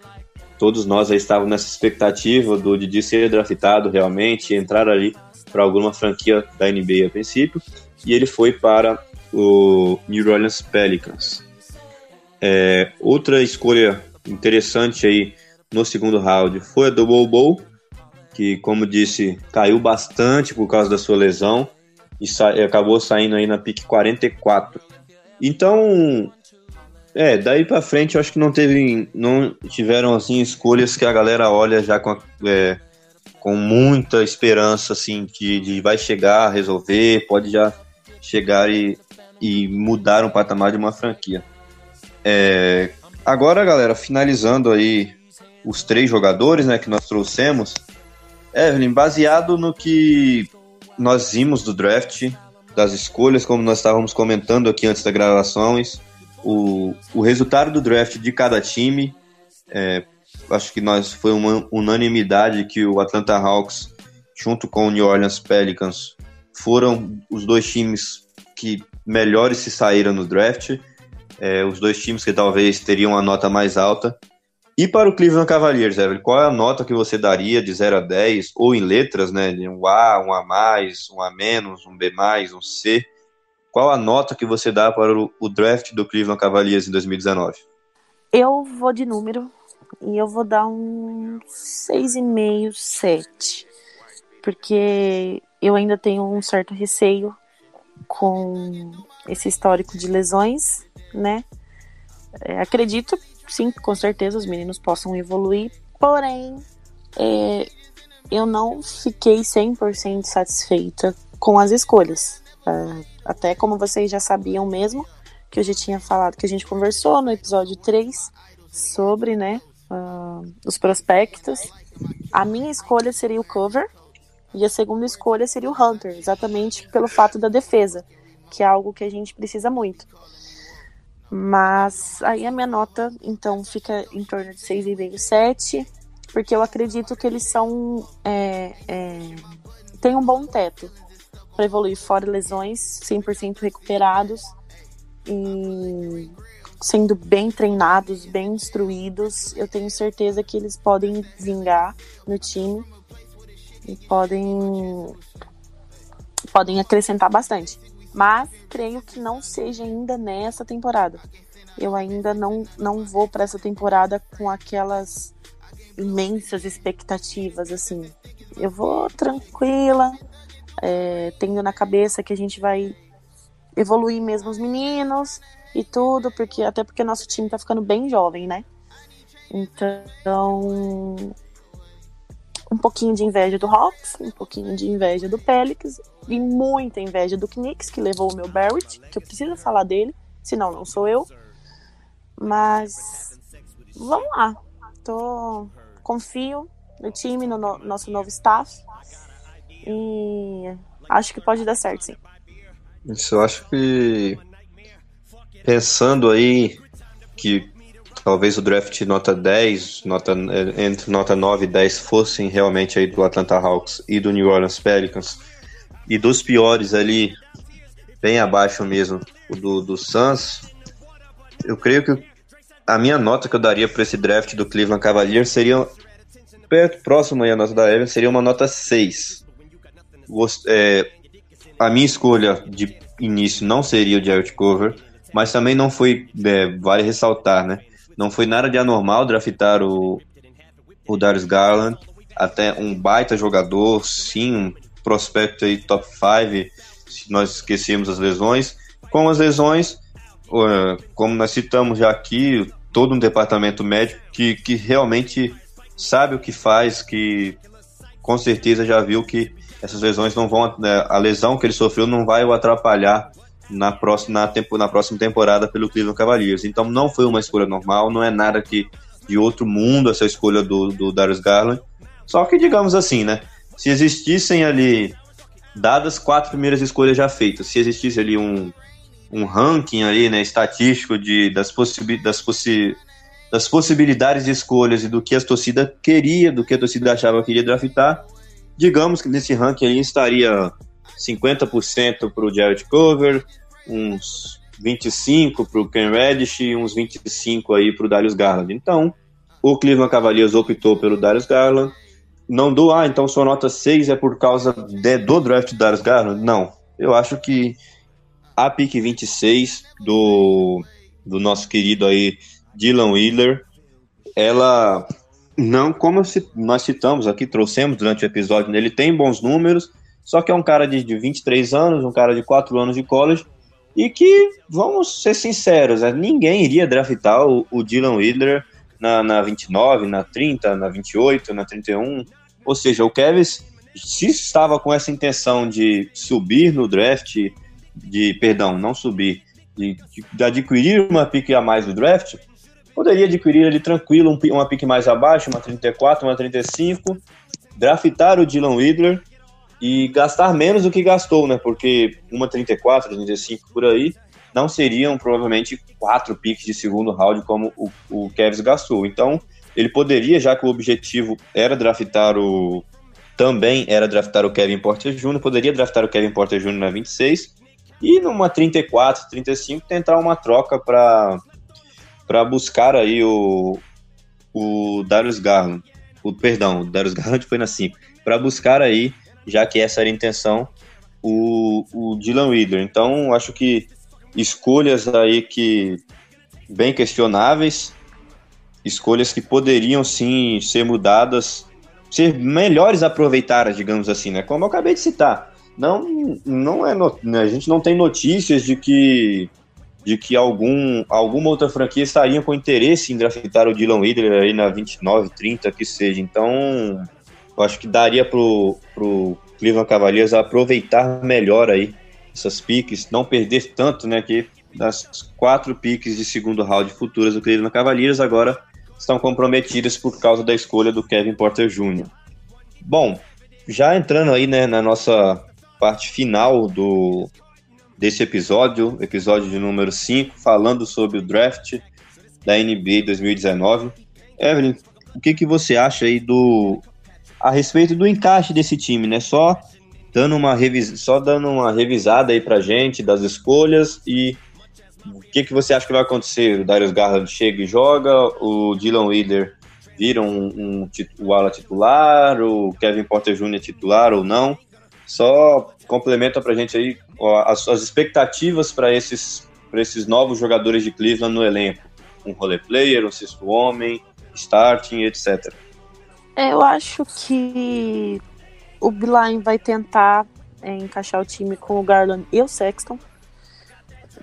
todos nós aí estávamos nessa expectativa do Didi ser draftado realmente, entrar ali para alguma franquia da NBA a princípio. E ele foi para o New Orleans Pelicans. É, outra escolha interessante aí no segundo round foi a do Bobo, que, como disse, caiu bastante por causa da sua lesão e sa acabou saindo aí na pick 44. Então, é, daí para frente eu acho que não teve, não tiveram assim escolhas que a galera olha já com, é, com muita esperança assim de, de vai chegar, resolver, pode já chegar e e mudar o patamar de uma franquia. É, agora, galera, finalizando aí os três jogadores né, que nós trouxemos, Evelyn, baseado no que nós vimos do draft, das escolhas, como nós estávamos comentando aqui antes das gravações, o, o resultado do draft de cada time, é, acho que nós foi uma unanimidade que o Atlanta Hawks, junto com o New Orleans Pelicans, foram os dois times que melhores se saíram no draft, é, os dois times que talvez teriam a nota mais alta. E para o Cleveland Cavaliers, Evelyn, qual é a nota que você daria de 0 a 10, ou em letras, né? Um A, um A, um A menos, um B, um C. Qual a nota que você dá para o, o draft do Cleveland Cavaliers em 2019? Eu vou de número e eu vou dar um 6,5, 7. Porque eu ainda tenho um certo receio com esse histórico de lesões, né? É, acredito, sim, com certeza os meninos possam evoluir, porém, é, eu não fiquei 100% satisfeita com as escolhas. É, até como vocês já sabiam mesmo, que eu já tinha falado, que a gente conversou no episódio 3 sobre, né, uh, os prospectos. A minha escolha seria o cover e a segunda escolha seria o Hunter, exatamente pelo fato da defesa, que é algo que a gente precisa muito. Mas aí a minha nota, então, fica em torno de 6,5, 7, porque eu acredito que eles são. É, é, têm um bom teto para evoluir, fora lesões, 100% recuperados e sendo bem treinados, bem instruídos. Eu tenho certeza que eles podem vingar no time e podem podem acrescentar bastante. Mas creio que não seja ainda nessa temporada. Eu ainda não, não vou para essa temporada com aquelas imensas expectativas assim. Eu vou tranquila, é, tendo na cabeça que a gente vai evoluir mesmo os meninos e tudo, porque até porque nosso time tá ficando bem jovem, né? Então, um pouquinho de inveja do Hawks, um pouquinho de inveja do Pelicans e muita inveja do Knicks, que levou o meu Barrett, que eu preciso falar dele, senão não sou eu. Mas vamos lá. Tô confio no time, no, no nosso novo staff. E acho que pode dar certo, sim. Isso, eu acho que pensando aí que talvez o draft nota 10, nota, entre nota 9 e 10 fossem realmente aí do Atlanta Hawks e do New Orleans Pelicans, e dos piores ali, bem abaixo mesmo, o do, do Suns, eu creio que a minha nota que eu daria para esse draft do Cleveland Cavaliers seria perto, próximo aí a nota da Evan, seria uma nota 6. É, a minha escolha de início não seria o Jared Cover, mas também não foi, é, vale ressaltar, né? Não foi nada de anormal draftar o, o Darius Garland, até um baita jogador, sim, um prospecto aí top 5, se nós esquecemos as lesões. Com as lesões, como nós citamos já aqui, todo um departamento médico que, que realmente sabe o que faz, que com certeza já viu que essas lesões não vão. Né, a lesão que ele sofreu não vai o atrapalhar na próxima, na, tempo, na próxima temporada pelo Cleveland Cavaliers. Então não foi uma escolha normal, não é nada que de outro mundo essa escolha do, do Darius Garland. Só que, digamos assim, né? Se existissem ali, dadas quatro primeiras escolhas já feitas, se existisse ali um, um ranking ali, né, estatístico de, das, possibi das, possi das possibilidades de escolhas e do que a torcida queria, do que a torcida achava que iria draftar, digamos que nesse ranking aí estaria 50% para o Jared Cover, uns 25 para o Ken Reddish e uns 25 aí para o Darius Garland. Então, o Cleveland Cavaliers optou pelo Darius Garland. Não dou, ah, então sua nota 6 é por causa de, do draft do Darius Garland? Não. Eu acho que a pick 26 do, do nosso querido aí Dylan Wheeler, ela não, como nós citamos aqui, trouxemos durante o episódio, ele tem bons números, só que é um cara de, de 23 anos, um cara de 4 anos de college, e que, vamos ser sinceros, né, ninguém iria draftar o, o Dylan Wheeler na, na 29, na 30, na 28, na 31. Ou seja, o Kevin, se estava com essa intenção de subir no draft, de, perdão, não subir, de, de adquirir uma pick a mais do draft, Poderia adquirir ele tranquilo, um, uma pique mais abaixo, uma 34, uma 35, draftar o Dylan Widler e gastar menos do que gastou, né? Porque uma 34, 35 por aí não seriam provavelmente quatro piques de segundo round como o, o gastou. Então, ele poderia, já que o objetivo era draftar o. Também era draftar o Kevin Porter Jr., poderia draftar o Kevin Porter Jr. na 26 e numa 34, 35 tentar uma troca para para buscar aí o, o Darius Garland. O, perdão, o Darius Garland foi na 5. Para buscar aí, já que essa era a intenção, o, o Dylan Wheeler. Então, acho que escolhas aí que bem questionáveis, escolhas que poderiam sim ser mudadas, ser melhores aproveitadas, digamos assim, né? Como eu acabei de citar. Não, não é no, a gente não tem notícias de que de que algum, alguma outra franquia estaria com interesse em draftar o Dylan Wheeler aí na 29, 30, que seja. Então, eu acho que daria pro, pro Cleveland Cavaliers aproveitar melhor aí essas piques, não perder tanto, né? Que das quatro piques de segundo round futuras do Cleveland Cavaliers agora estão comprometidas por causa da escolha do Kevin Porter Jr. Bom, já entrando aí né, na nossa parte final do desse episódio, episódio de número 5, falando sobre o draft da NBA 2019. Evelyn, o que, que você acha aí do a respeito do encaixe desse time, né? Só dando uma revis... só dando uma revisada aí pra gente das escolhas e o que, que você acha que vai acontecer? O Darius Garland chega e joga, o Dylan Wheeler vira um, um, o ala titular, o Kevin Porter Jr. titular ou não? Só complementa pra gente aí ó, as, as expectativas para esses, esses novos jogadores de Cleveland no elenco. Um role player, um sexto homem, starting, etc. É, eu acho que o Beeline vai tentar é, encaixar o time com o Garland e o Sexton.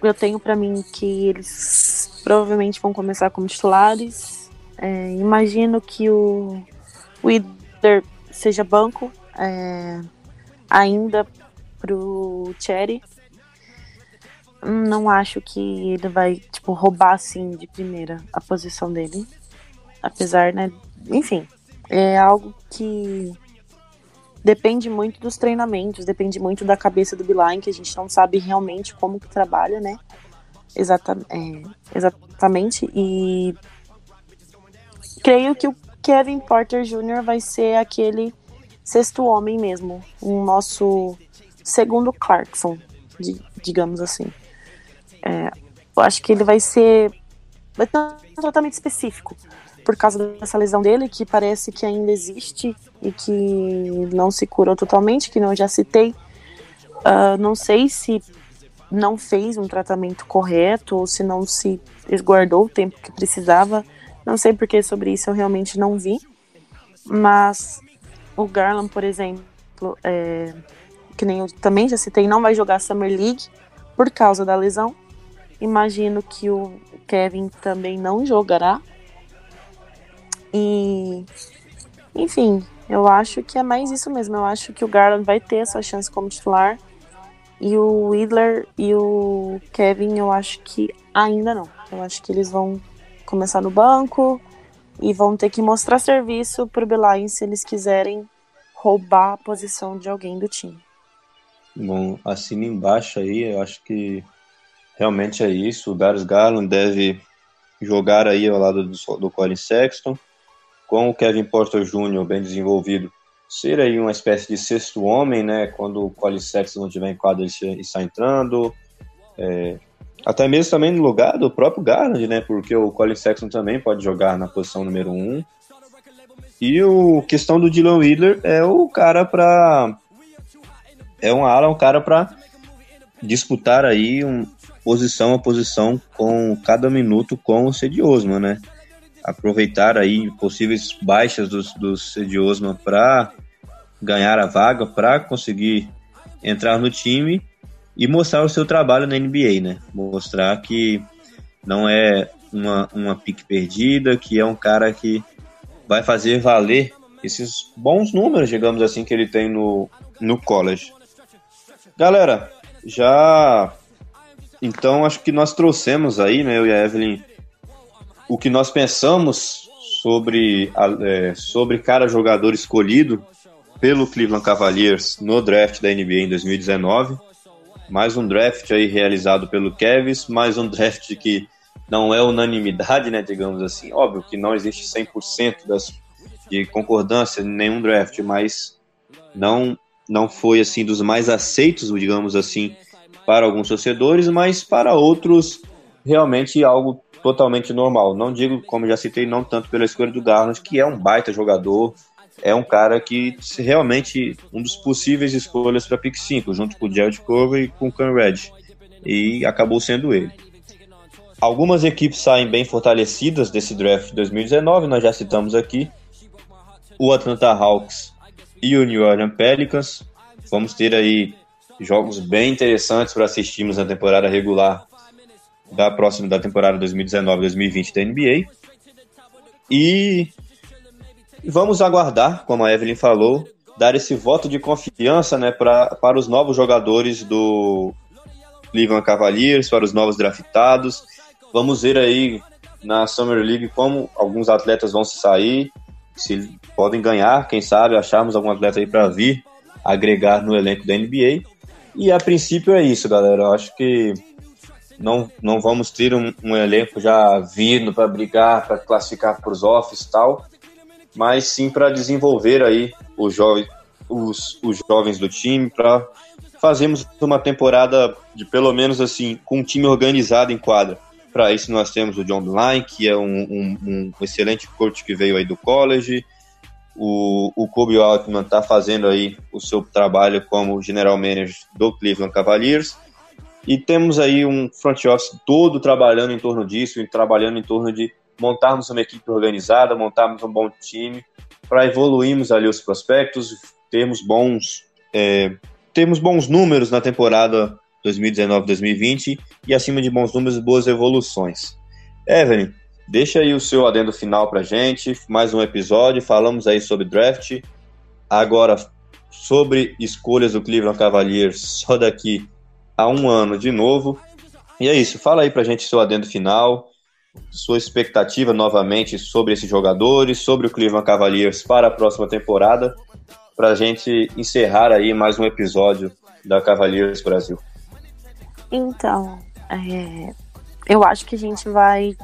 Eu tenho para mim que eles provavelmente vão começar como titulares. É, imagino que o Wither seja banco é, ainda pro Cherry. Não acho que ele vai tipo roubar assim de primeira a posição dele, apesar, né? Enfim, é algo que depende muito dos treinamentos, depende muito da cabeça do Beeline, que a gente não sabe realmente como que trabalha, né? Exata, é, exatamente. E creio que o Kevin Porter Jr. vai ser aquele sexto homem mesmo, o nosso segundo Clarkson, digamos assim. É, eu acho que ele vai ser vai ter um tratamento específico por causa dessa lesão dele, que parece que ainda existe e que não se curou totalmente, que não já citei. Uh, não sei se não fez um tratamento correto ou se não se esguardou o tempo que precisava. Não sei porque sobre isso eu realmente não vi. Mas o Garland, por exemplo, é, que nem eu também já citei, não vai jogar Summer League por causa da lesão. Imagino que o Kevin também não jogará e, enfim, eu acho que é mais isso mesmo. Eu acho que o Garland vai ter essa chance como titular. E o Widler e o Kevin, eu acho que ainda não. Eu acho que eles vão começar no banco e vão ter que mostrar serviço pro Belian se eles quiserem roubar a posição de alguém do time. Bom, assina embaixo aí, eu acho que realmente é isso. O Darius Garland deve jogar aí ao lado do, do Colin Sexton com o Kevin Porter Jr. bem desenvolvido, ser aí uma espécie de sexto homem, né? Quando o Colin Sexton não tiver em quadra, ele está entrando. É, até mesmo também no lugar do próprio Garland, né? Porque o Colin Sexton também pode jogar na posição número um. E o questão do Dylan Wheeler é o cara para é um ala, um cara para disputar aí um posição a posição com cada minuto com o Cedi Osman, né? Aproveitar aí possíveis baixas dos, dos de Osman para ganhar a vaga, para conseguir entrar no time e mostrar o seu trabalho na NBA, né? Mostrar que não é uma, uma pique perdida, que é um cara que vai fazer valer esses bons números, digamos assim, que ele tem no, no college. Galera, já. Então acho que nós trouxemos aí, né, eu e a Evelyn, o que nós pensamos sobre, é, sobre cada jogador escolhido pelo Cleveland Cavaliers no draft da NBA em 2019. Mais um draft aí realizado pelo Kevs, mais um draft que não é unanimidade, né, digamos assim. Óbvio que não existe 100% das, de concordância em nenhum draft, mas não não foi assim dos mais aceitos, digamos assim, para alguns torcedores, mas para outros realmente algo totalmente normal. Não digo, como já citei, não tanto pela escolha do Garland, que é um baita jogador, é um cara que realmente um dos possíveis escolhas para pick 5, junto com o Jared Cover e com o Ken Red. E acabou sendo ele. Algumas equipes saem bem fortalecidas desse draft de 2019, nós já citamos aqui. O Atlanta Hawks e o New Orleans Pelicans. Vamos ter aí jogos bem interessantes para assistirmos na temporada regular da próxima da temporada 2019-2020 da NBA. E vamos aguardar, como a Evelyn falou, dar esse voto de confiança né, pra, para os novos jogadores do Cleveland Cavaliers, para os novos draftados. Vamos ver aí na Summer League como alguns atletas vão se sair, se podem ganhar, quem sabe acharmos algum atleta aí para vir agregar no elenco da NBA. E a princípio é isso, galera. Eu acho que não, não vamos ter um, um elenco já vindo para brigar, para classificar para os offs e tal, mas sim para desenvolver aí os jovens, os, os jovens do time, para fazermos uma temporada de pelo menos assim, com um time organizado em quadra. Para isso nós temos o John Line, que é um, um, um, excelente coach que veio aí do college. O, o Kobe Altman está fazendo aí o seu trabalho como general manager do Cleveland Cavaliers. E temos aí um front office todo trabalhando em torno disso, e trabalhando em torno de montarmos uma equipe organizada, montarmos um bom time, para evoluirmos ali os prospectos, termos bons, é, termos bons números na temporada 2019-2020 e acima de bons números, boas evoluções. Evelyn, deixa aí o seu adendo final para gente, mais um episódio, falamos aí sobre draft, agora sobre escolhas do Cleveland Cavaliers só daqui a um ano de novo. E é isso, fala aí pra gente seu adendo final, sua expectativa novamente sobre esses jogadores, sobre o Cleveland Cavaliers para a próxima temporada, para a gente encerrar aí mais um episódio da Cavaliers Brasil. Então, é, eu acho que a gente vai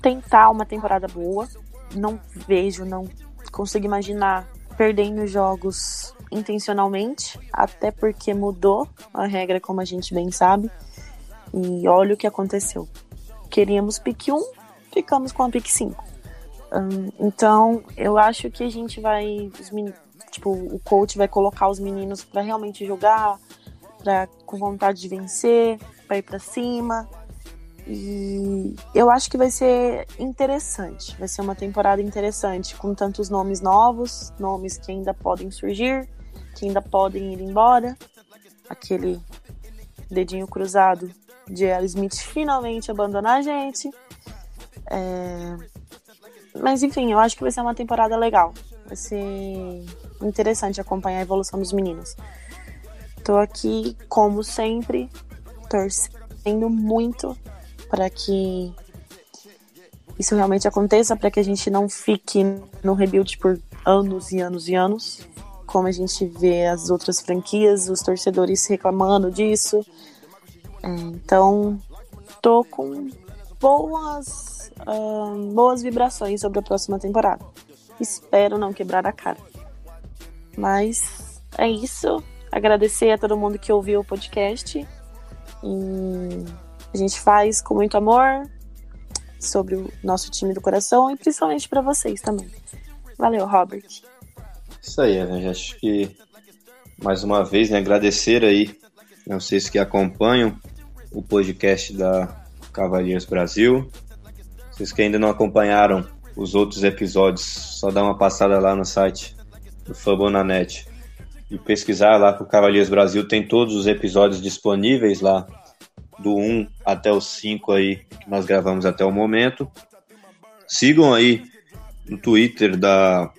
tentar uma temporada boa. Não vejo, não consigo imaginar perdendo jogos intencionalmente, até porque mudou a regra, como a gente bem sabe. E olha o que aconteceu. Queríamos pique 1, ficamos com a pique 5. Um, então, eu acho que a gente vai. Tipo, o coach vai colocar os meninos para realmente jogar, pra, com vontade de vencer, para ir para cima. E eu acho que vai ser interessante. Vai ser uma temporada interessante, com tantos nomes novos, nomes que ainda podem surgir que ainda podem ir embora. Aquele dedinho cruzado de L. Smith finalmente abandonar a gente. É... Mas enfim, eu acho que vai ser uma temporada legal. Vai ser interessante acompanhar a evolução dos meninos. Tô aqui, como sempre, torcendo muito para que isso realmente aconteça, para que a gente não fique no rebuild por anos e anos e anos como a gente vê as outras franquias, os torcedores reclamando disso. Então, tô com boas, uh, boas vibrações sobre a próxima temporada. Espero não quebrar a cara. Mas é isso. Agradecer a todo mundo que ouviu o podcast. E a gente faz com muito amor sobre o nosso time do coração e principalmente para vocês também. Valeu, Robert. Isso aí, né? Acho que mais uma vez, né, agradecer aí a vocês que acompanham o podcast da Cavaliers Brasil. Vocês que ainda não acompanharam os outros episódios, só dá uma passada lá no site do Fabonanet e pesquisar lá para o Cavaliers Brasil. Tem todos os episódios disponíveis lá, do 1 até o 5 aí, que nós gravamos até o momento. Sigam aí no Twitter da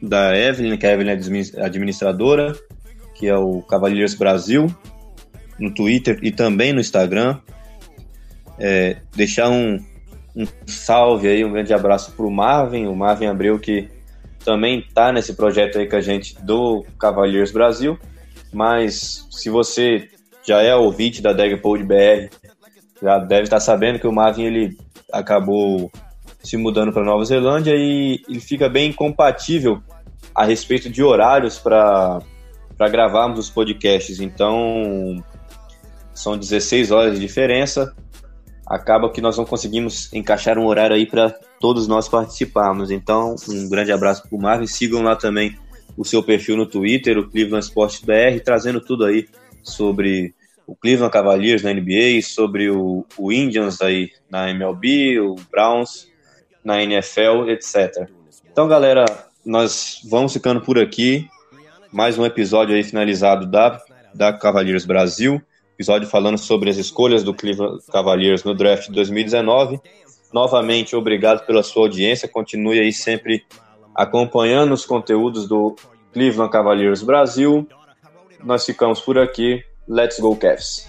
da Evelyn, que a Evelyn é administradora, que é o Cavaleiros Brasil, no Twitter e também no Instagram. É, deixar um, um salve aí, um grande abraço para o Marvin, o Marvin Abreu, que também está nesse projeto aí com a gente do Cavaleiros Brasil. Mas se você já é ouvinte da Dagpod BR, já deve estar sabendo que o Marvin ele acabou se mudando para Nova Zelândia e ele fica bem compatível a respeito de horários para gravarmos os podcasts. Então, são 16 horas de diferença. Acaba que nós não conseguimos encaixar um horário aí para todos nós participarmos. Então, um grande abraço para o Marvin. Sigam lá também o seu perfil no Twitter, o Cleveland Sports BR, trazendo tudo aí sobre o Cleveland Cavaliers na NBA, sobre o, o Indians aí na MLB, o Browns na NFL, etc. Então, galera, nós vamos ficando por aqui. Mais um episódio aí finalizado da, da Cavaliers Brasil. Episódio falando sobre as escolhas do Cleveland Cavaliers no draft de 2019. Novamente, obrigado pela sua audiência. Continue aí sempre acompanhando os conteúdos do Cleveland Cavaliers Brasil. Nós ficamos por aqui. Let's go Cavs!